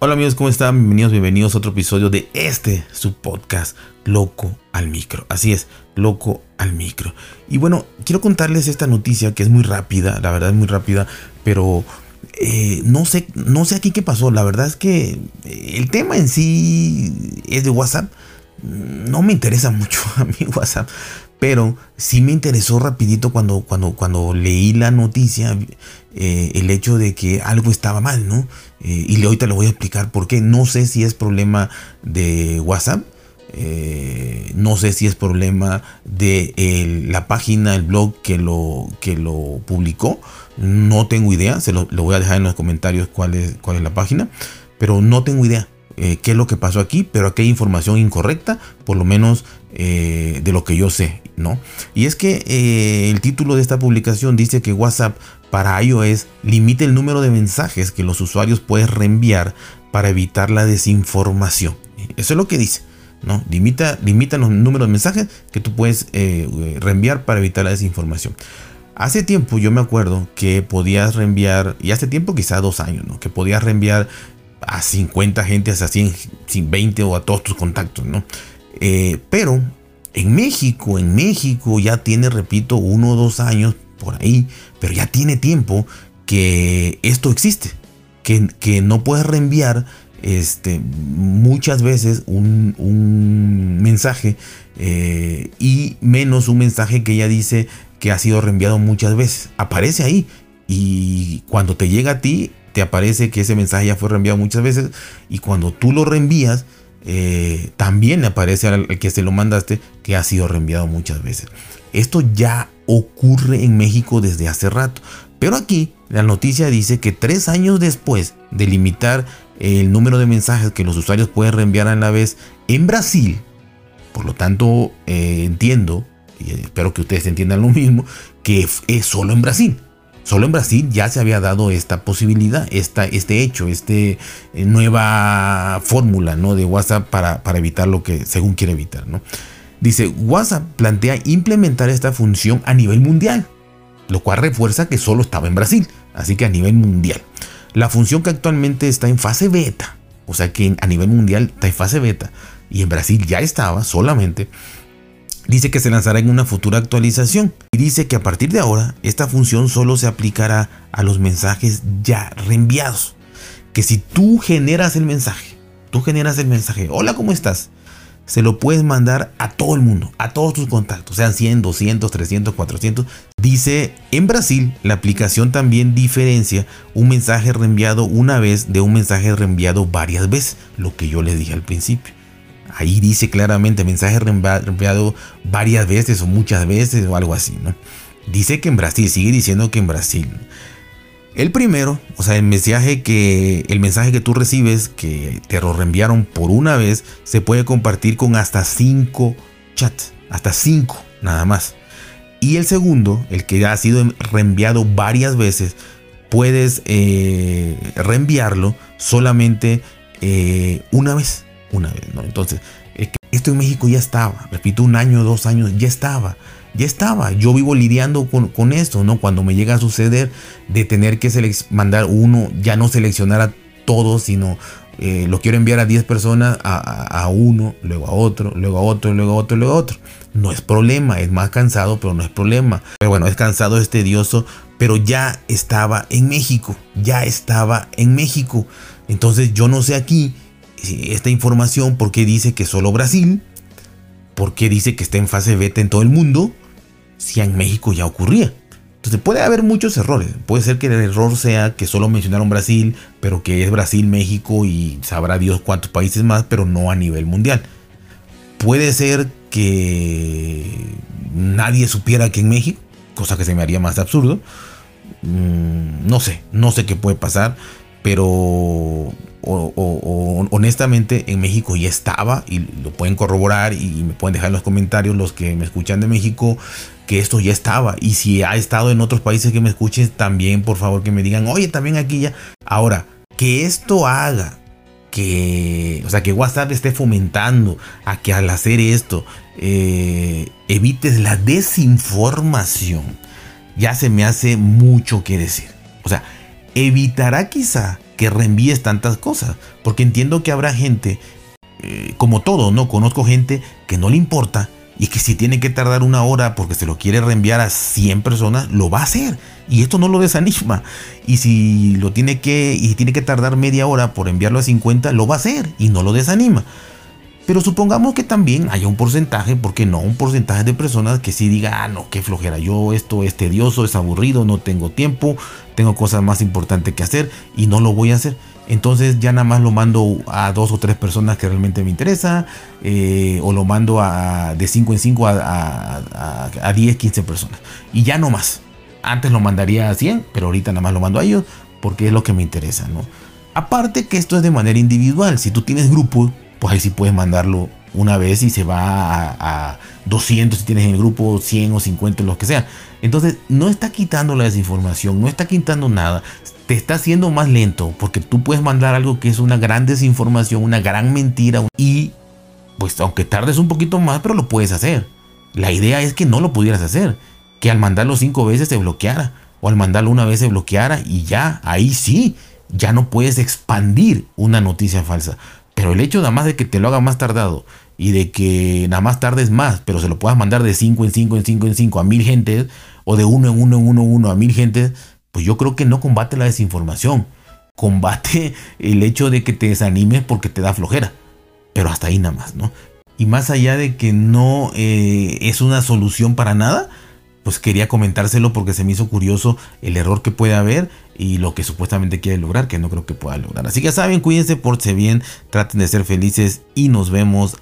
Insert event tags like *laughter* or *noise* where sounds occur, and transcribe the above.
Hola amigos, ¿cómo están? Bienvenidos, bienvenidos a otro episodio de este, su podcast, Loco al Micro. Así es, Loco al Micro. Y bueno, quiero contarles esta noticia que es muy rápida, la verdad es muy rápida, pero eh, no, sé, no sé aquí qué pasó. La verdad es que el tema en sí es de WhatsApp. No me interesa *laughs* mucho a mí WhatsApp, pero sí me interesó rapidito cuando, cuando, cuando leí la noticia, eh, el hecho de que algo estaba mal, ¿no? Eh, y ahorita le voy a explicar por qué. No sé si es problema de WhatsApp. Eh, no sé si es problema de la página, el blog que lo, que lo publicó. No tengo idea. Se lo, voy a dejar en los comentarios cuál es, cuál es la página. Pero no tengo idea. Qué es lo que pasó aquí, pero aquí hay información incorrecta, por lo menos de lo que yo sé. ¿no? Y es que eh, el título de esta publicación dice que WhatsApp para iOS limita el número de mensajes que los usuarios pueden reenviar para evitar la desinformación. Eso es lo que dice. ¿no? Limita, limita los números de mensajes que tú puedes eh, reenviar para evitar la desinformación. Hace tiempo yo me acuerdo que podías reenviar, y hace tiempo quizá dos años, ¿no? que podías reenviar a 50 gente, a 100, 20 o a todos tus contactos, ¿no? Eh, pero en México, en México ya tiene, repito, uno o dos años por ahí, pero ya tiene tiempo que esto existe, que, que no puedes reenviar este, muchas veces un, mensaje eh, y menos un mensaje que ya dice que ha sido reenviado muchas veces. Aparece ahí y cuando te llega a ti, te aparece que ese mensaje ya fue reenviado muchas veces y cuando tú lo reenvías, eh, también aparece al, que se lo mandaste que ha sido reenviado muchas veces. Esto ya ocurre en México desde hace rato. Pero aquí la noticia dice que tres años después de limitar el número de mensajes que los usuarios pueden reenviar a la vez en Brasil, por lo tanto eh, entiendo, y espero que ustedes entiendan lo mismo, que es solo en Brasil. Solo en Brasil ya se había dado esta posibilidad, esta, este hecho, esta eh, nueva fórmula ¿no? de WhatsApp para, para, evitar lo que según quiere evitar. ¿no? Dice, WhatsApp plantea implementar esta función a nivel mundial, lo cual refuerza que solo estaba en Brasil, así que a nivel mundial. La función que actualmente está en fase beta, o sea que a nivel mundial está en fase beta, y en Brasil ya estaba solamente, Dice que se lanzará en una futura actualización y dice que a partir de ahora esta función solo se aplicará a los mensajes ya reenviados. Que si tú generas el mensaje, tú generas el mensaje, hola, ¿cómo estás? Se lo puedes mandar a todo el mundo, a todos tus contactos, sean 100, 200, 300, 400. Dice, en Brasil la aplicación también diferencia un mensaje reenviado una vez de un mensaje reenviado varias veces, lo que yo les dije al principio. Ahí dice claramente mensaje reenviado varias veces o muchas veces o algo así, ¿no? Dice que en Brasil, sigue diciendo que en Brasil. El primero, o sea, el mensaje que el mensaje que tú recibes que te lo reenviaron por una vez se puede compartir con hasta cinco chats, hasta cinco nada más. Y el segundo, el que ha sido reenviado varias veces, puedes eh, reenviarlo solamente eh, una vez una vez, ¿no? Entonces, esto en México ya estaba, repito, un año, dos años, ya estaba, ya estaba. Yo vivo lidiando con, esto, ¿no? Cuando me llega a suceder de tener que mandar uno, ya no seleccionar a todos, sino eh, lo quiero enviar a 10 personas, a, uno, luego a otro, luego a otro, luego a otro, luego a otro. No es problema, es más cansado, pero no es problema. Pero bueno, es cansado, es tedioso, pero ya estaba en México, ya estaba en México. Entonces yo no sé aquí esta información, por qué dice que solo Brasil, por qué dice que está en fase beta en todo el mundo, si en México ya ocurría. Entonces puede haber muchos errores. Puede ser que el error sea que solo mencionaron Brasil, pero que es Brasil, México y sabrá Dios cuántos países más, pero no a nivel mundial. Puede ser que nadie supiera que en México, cosa que se me haría más absurdo. Mm, no sé, no sé qué puede pasar, pero o, honestamente en México ya estaba y lo pueden corroborar y me pueden dejar en los comentarios los que me escuchan de México que esto ya estaba. Y si ha estado en otros países que me escuchen también por favor que me digan oye también aquí ya ahora que esto haga que o sea que WhatsApp esté fomentando a que al hacer esto eh, evites la desinformación ya se me hace mucho que decir. O sea evitará quizá que reenvíes tantas cosas. Porque entiendo que habrá gente, eh, como todo, ¿no? Conozco gente que no le importa y que si tiene que tardar una hora porque se lo quiere reenviar a 100 personas, lo va a hacer. Y esto no lo desanima. Y si lo tiene que, y tiene que tardar media hora por enviarlo a 50, lo va a hacer y no lo desanima. Pero supongamos que también haya un porcentaje, porque no? Un porcentaje de personas que sí diga, ah, no, qué flojera, yo esto es tedioso, es aburrido, no tengo tiempo, tengo cosas más importantes que hacer y no lo voy a hacer. Entonces ya nada más lo mando a dos o tres personas que realmente me interesa, eh, o lo mando a, de 5 en 5 a, a, 10, 15 personas. Y ya no más. Antes lo mandaría a 100, pero ahorita nada más lo mando a ellos porque es lo que me interesa, ¿no? Aparte que esto es de manera individual. Si tú tienes grupo, pues ahí sí puedes mandarlo una vez y se va a, 200 si tienes en el grupo 100 o 50, lo que sea. Entonces no está quitando la desinformación, no está quitando nada. Te está haciendo más lento porque tú puedes mandar algo que es una gran desinformación, una gran mentira y pues aunque tardes un poquito más, pero lo puedes hacer. La idea es que no lo pudieras hacer, que al mandarlo cinco veces se bloqueara o al mandarlo una vez se bloqueara y ya, ahí sí, ya no puedes expandir una noticia falsa. Pero el hecho nada más de que te lo haga más tardado y de que nada más tardes más, pero se lo puedas mandar de 5 en 5 en 5 en 5 a mil gentes o de 1 en 1 en 1 en 1 a mil gentes, pues yo creo que no combate la desinformación. Combate el hecho de que te desanimes porque te da flojera. Pero hasta ahí nada más, ¿no? Y más allá de que no eh, es una solución para nada, pues quería comentárselo porque se me hizo curioso el error que puede haber y lo que supuestamente quiere lograr, que no creo que pueda lograr. Así que ya saben, cuídense, porse bien, traten de ser felices y nos vemos.